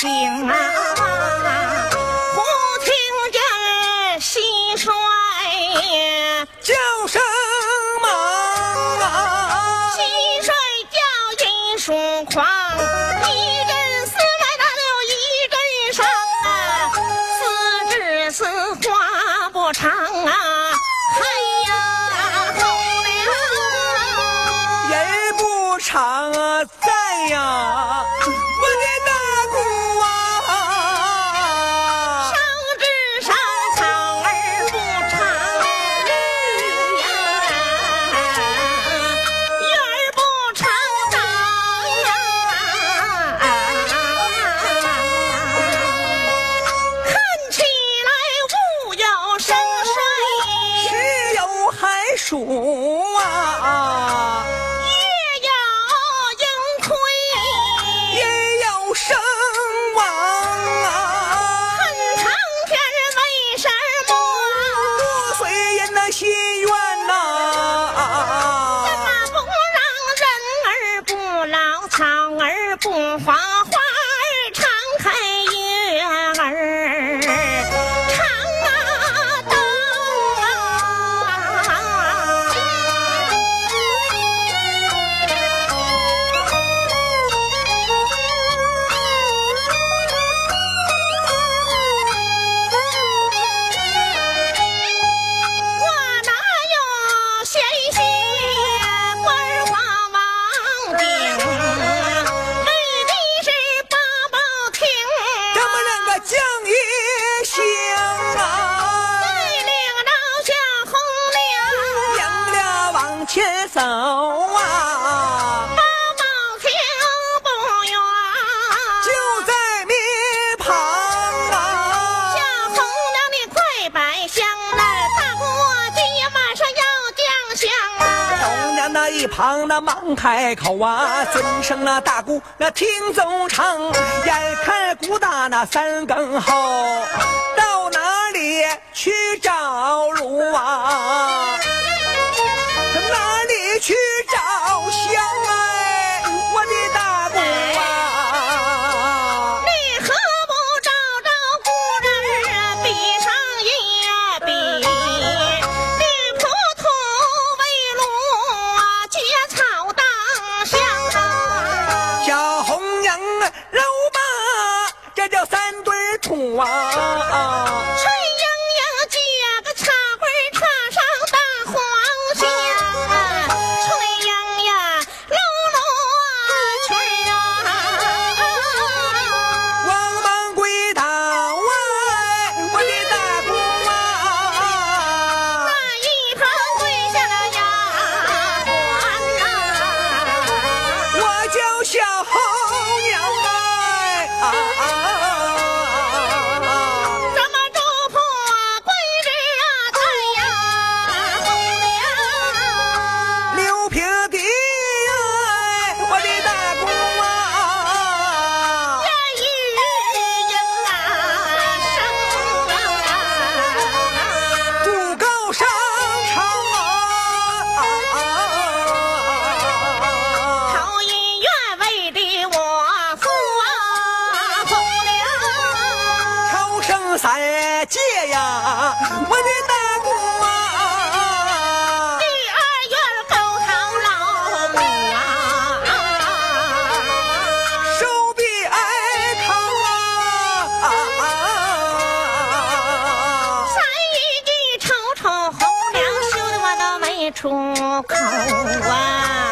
井啊。开口啊，尊声那大姑那听奏唱，眼看鼓打那三更后，到哪里去找卢啊？哪里去找香啊？花三姐呀我的大姑啊。第二老母啊啊三姨你瞅瞅红娘羞的我都没出口啊。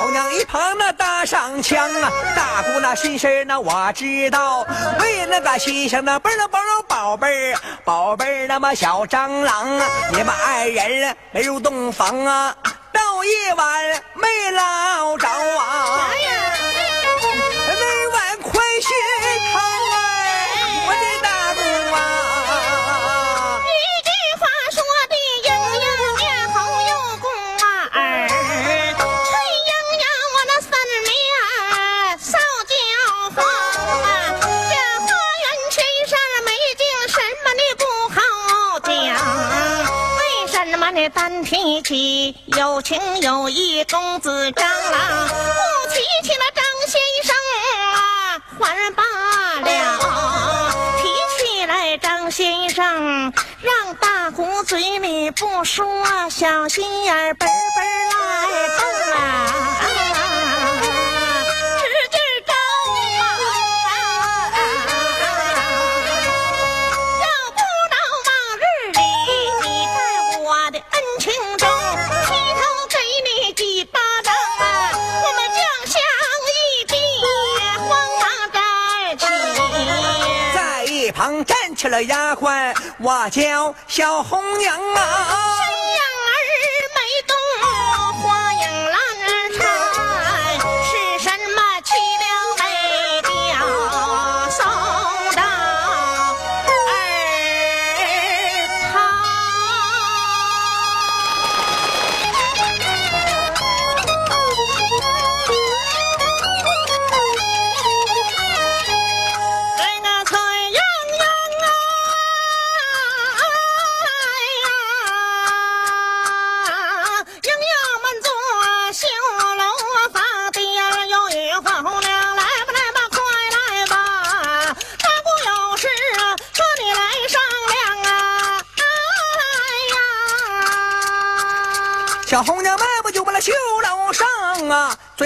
红娘一旁的上枪啊！大姑那心事儿呢我知道，为那个心上的啵儿啵儿宝贝儿宝贝儿那么小蟑螂啊！你们爱人没入洞房啊？到夜晚没捞着啊！提起有情有义公子张郎，不提起了张先生啊，还罢了。提起来张先生，让大姑嘴里不说，小心眼儿，奔奔来。丫鬟，我叫小红娘啊。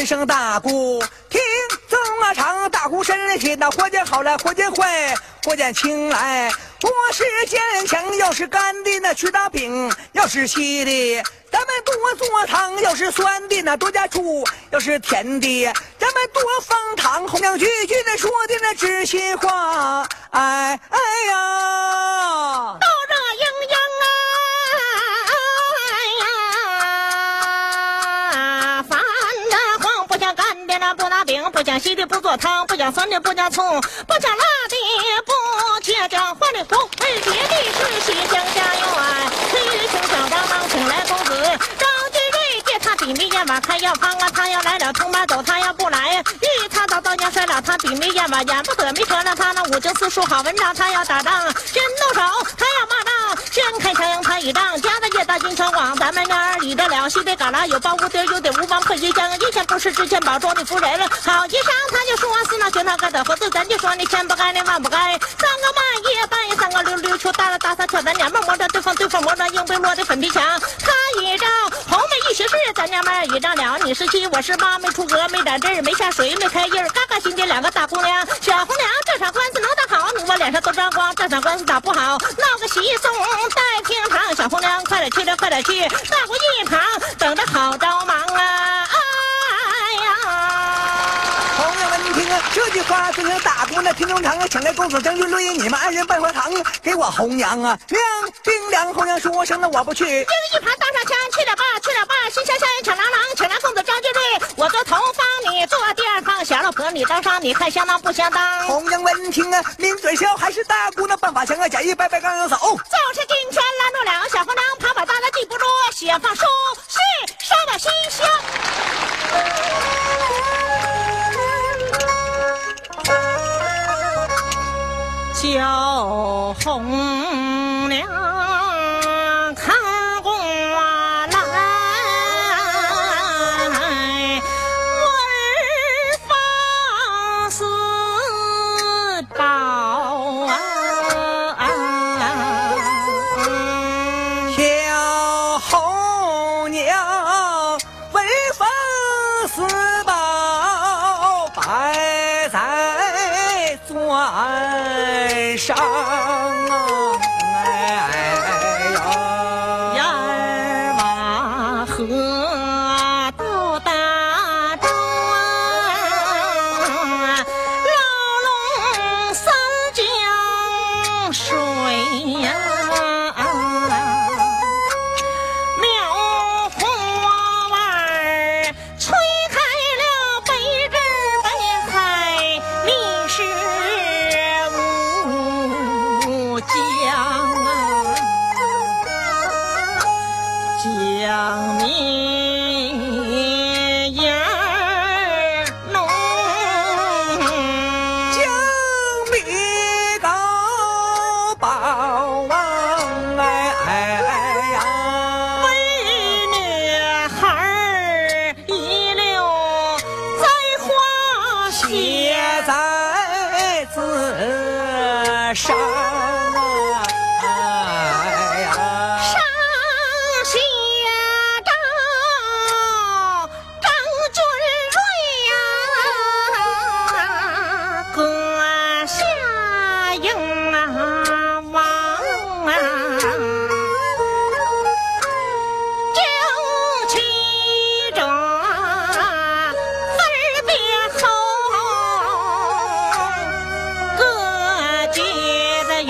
尊声大姑听奏啊唱，大姑身体那活见好来活见坏，活见轻来。我是坚强，要是干的那去打饼，要是稀的咱们多做汤，要是酸的那多加醋，要是甜的咱们多放糖。红娘句句的说的那知心话，哎哎稀的不做汤，不想酸的不加醋，不想辣的不切姜，换的红为别的是喜庆家园，崔兄小当当请来公子张金瑞，借他比眉眼瓦开药方啊，他要来了通马走，他要不来，遇他到刀将摔了他比眉眼瓦眼不得没成了他那五经四书好文章，他要打仗先动手，他要骂仗先开枪他一仗，家的也大金城网，咱们那儿离得了西北旮旯有包无敌有得无王破一将，一前不是之前保庄的夫人了，好一上他就说是那全他该的合作，咱就说你千不该你万不该，三个半夜半夜三个溜溜球打了打撒跳，咱娘们摸着对方对方摸着硬被落的粉皮墙，他一招红梅一学士，咱娘们一仗了，你是七我是八，没出阁没打针没下水没开印，嘎嘎新的两个大姑娘，小红娘这场官司能，脸上都沾光，这场官司打不好，闹个喜送在厅堂，小红娘快点去快点去，大姑一旁等着好着忙这句话，尊称大姑那听中长，请来公子将军论你们二人拜花堂，给我红娘啊亮冰凉。红娘说声那我不去，英一盘搭上枪，去了吧，去了吧，心香香抢郎郎，请来公子张金瑞，我做头方，你做第二方，小老婆你当上，你看相当不相当？红娘闻听啊抿嘴笑，还是大姑那办法强啊，假意拜拜刚刚走。就是金圈拦住两小红娘，爬把大的记不住，写放书信烧把心香。小红娘。钻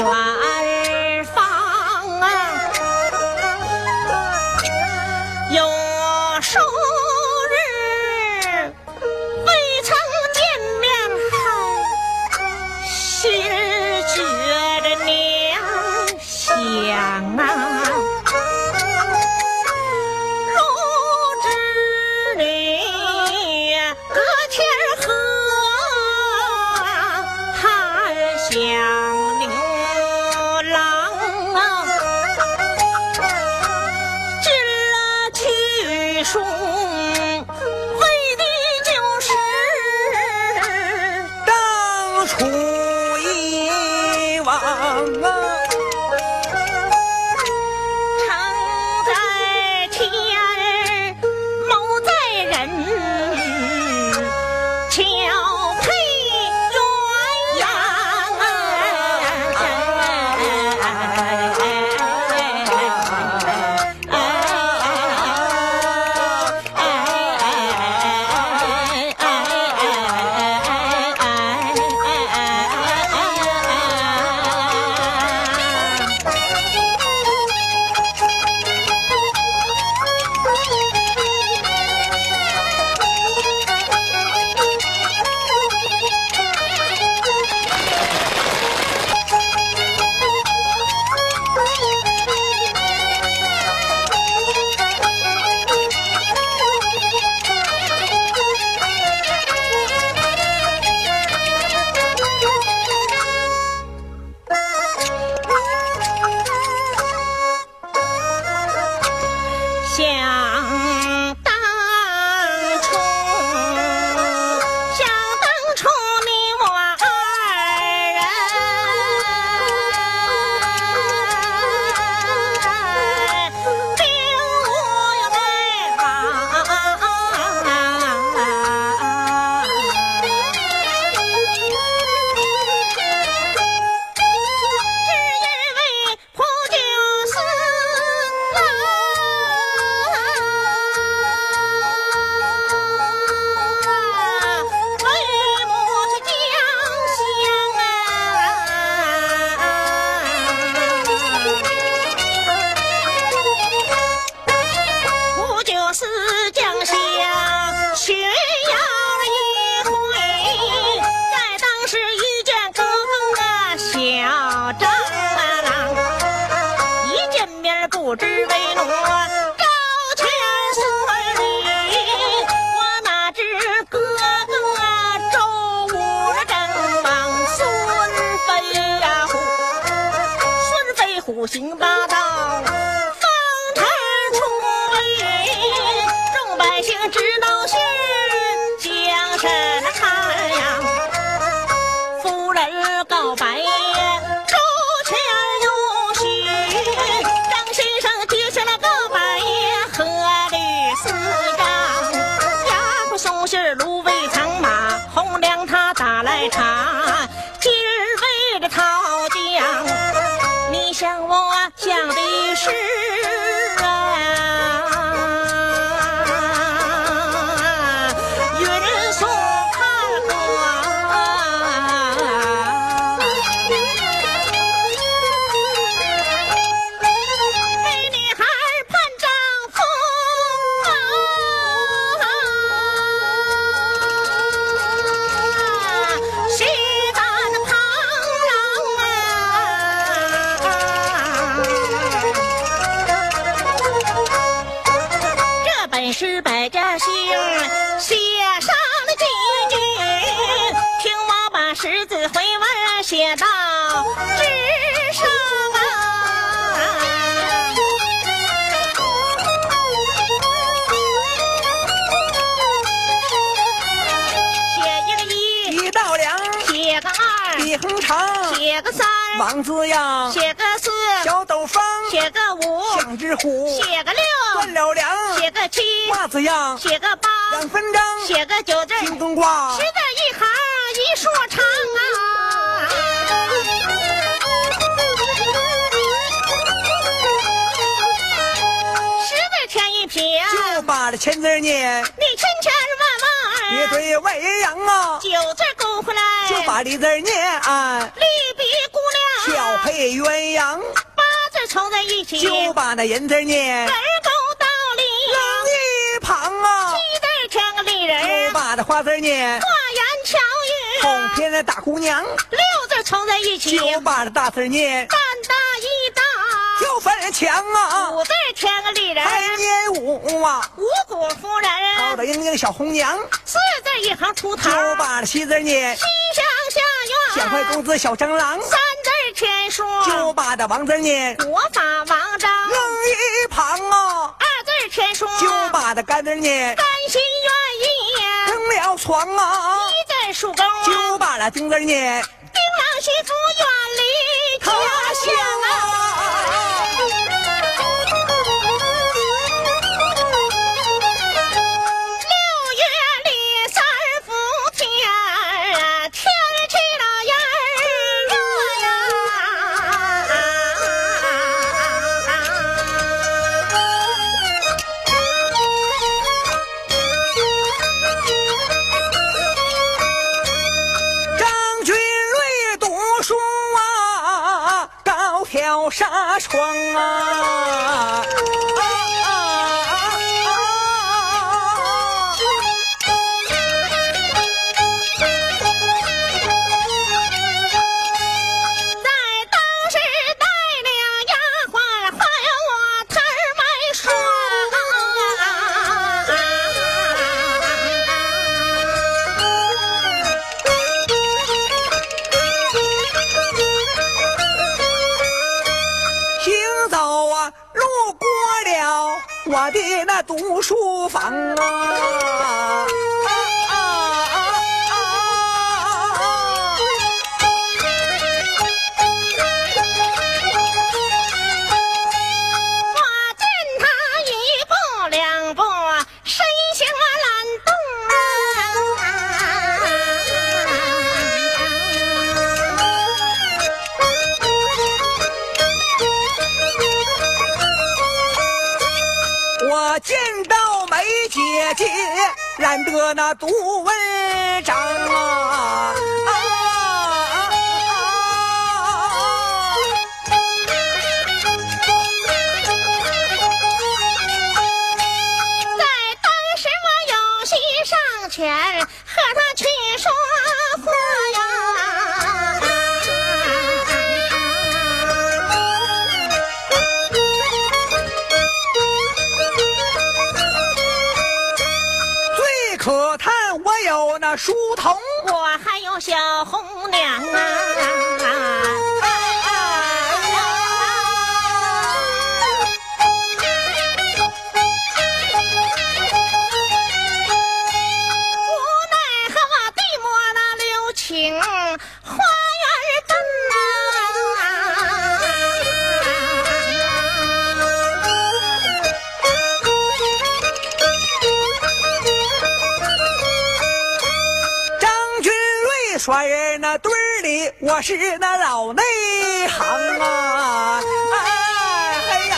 有啊。啊。行吧子呀，写个四；小斗方，写个五；像只虎，写个六；断了梁，写个七；马子呀，写个八；两分针，写个九；正金钩挂，十字一行一竖长啊。十字签一撇，就把这千字念。你千千万万别对外人扬啊。九字勾回来，就把这字念啊。利比姑娘。小配鸳鸯，八字凑在一起，就把那银字念。儿勾倒里扔一旁啊，七字添个丽人，就把那花字念。花言巧语哄骗那大姑娘。六字凑在一起，就把那大字念。胆大一大，又分人强啊，五字添个丽人，再念五啊，五谷夫人，高大英英小红娘。四字一行出头，就把那西字念。西厢下院，小坏公子小张郎。三。天书，就把那王字念。国法王章，扔一旁啊。二字天书，就把那干字念。甘心愿意，登了床啊。一字树钩，就把那丁字念。丁郎媳妇远离他乡啊。我的那读书房啊。难得那读文章啊。那堆儿里，我是那老内行啊。哎呀，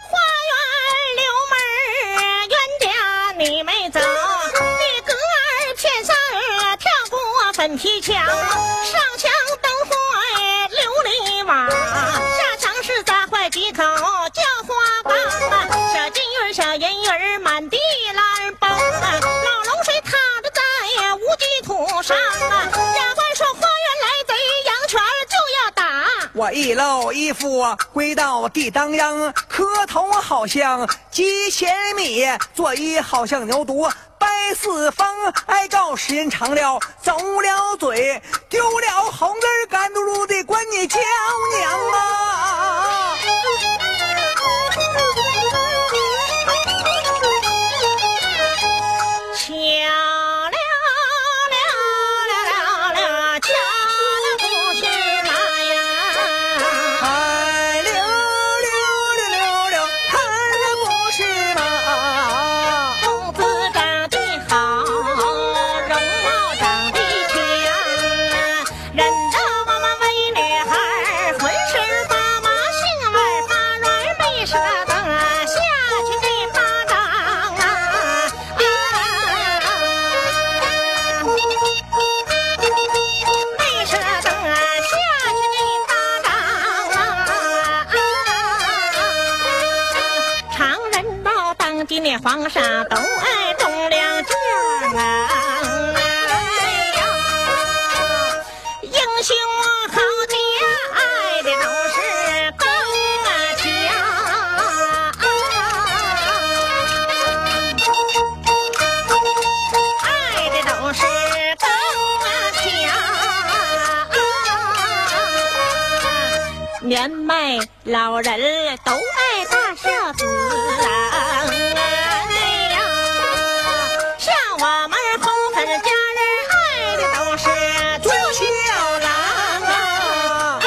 花园溜门，冤家你没走，你哥儿天上跳过粉皮墙，上一露衣服归到地当央，磕头好像鸡千米，作揖好像牛犊拜四方。挨告时间长了，走了嘴，丢了红根，干嘟噜的管你叫娘啊！年迈老人都爱大孝子啊！哎呀，像我们红粉家人爱的都是尊孝郎啊！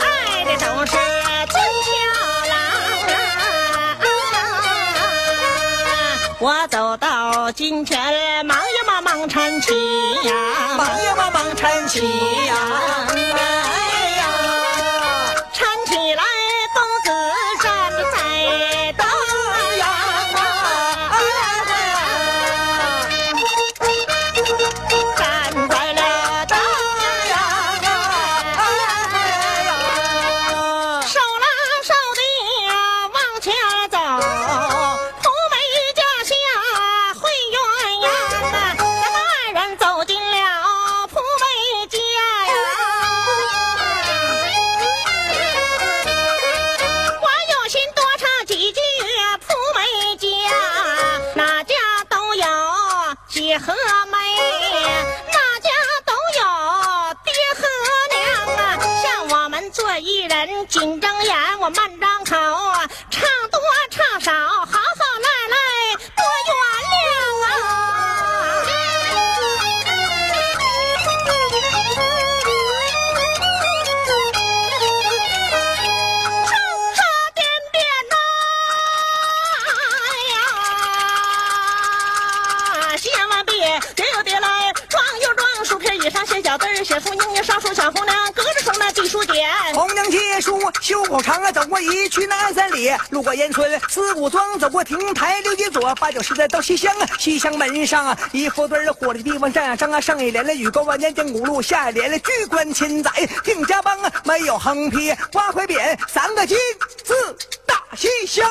爱的都是尊孝郎啊！我走到今天，忙呀忙忙搀起呀，忙呀忙忙搀起呀，一去南三里，路过烟村四谷庄，走过亭台六街左，八九十的到西厢啊，西厢门上啊，一副对儿火的地方站上啊，上一联了雨过万年江古路，下一联了巨官千载定家邦，没有横批挂块匾，三个金字大西厢。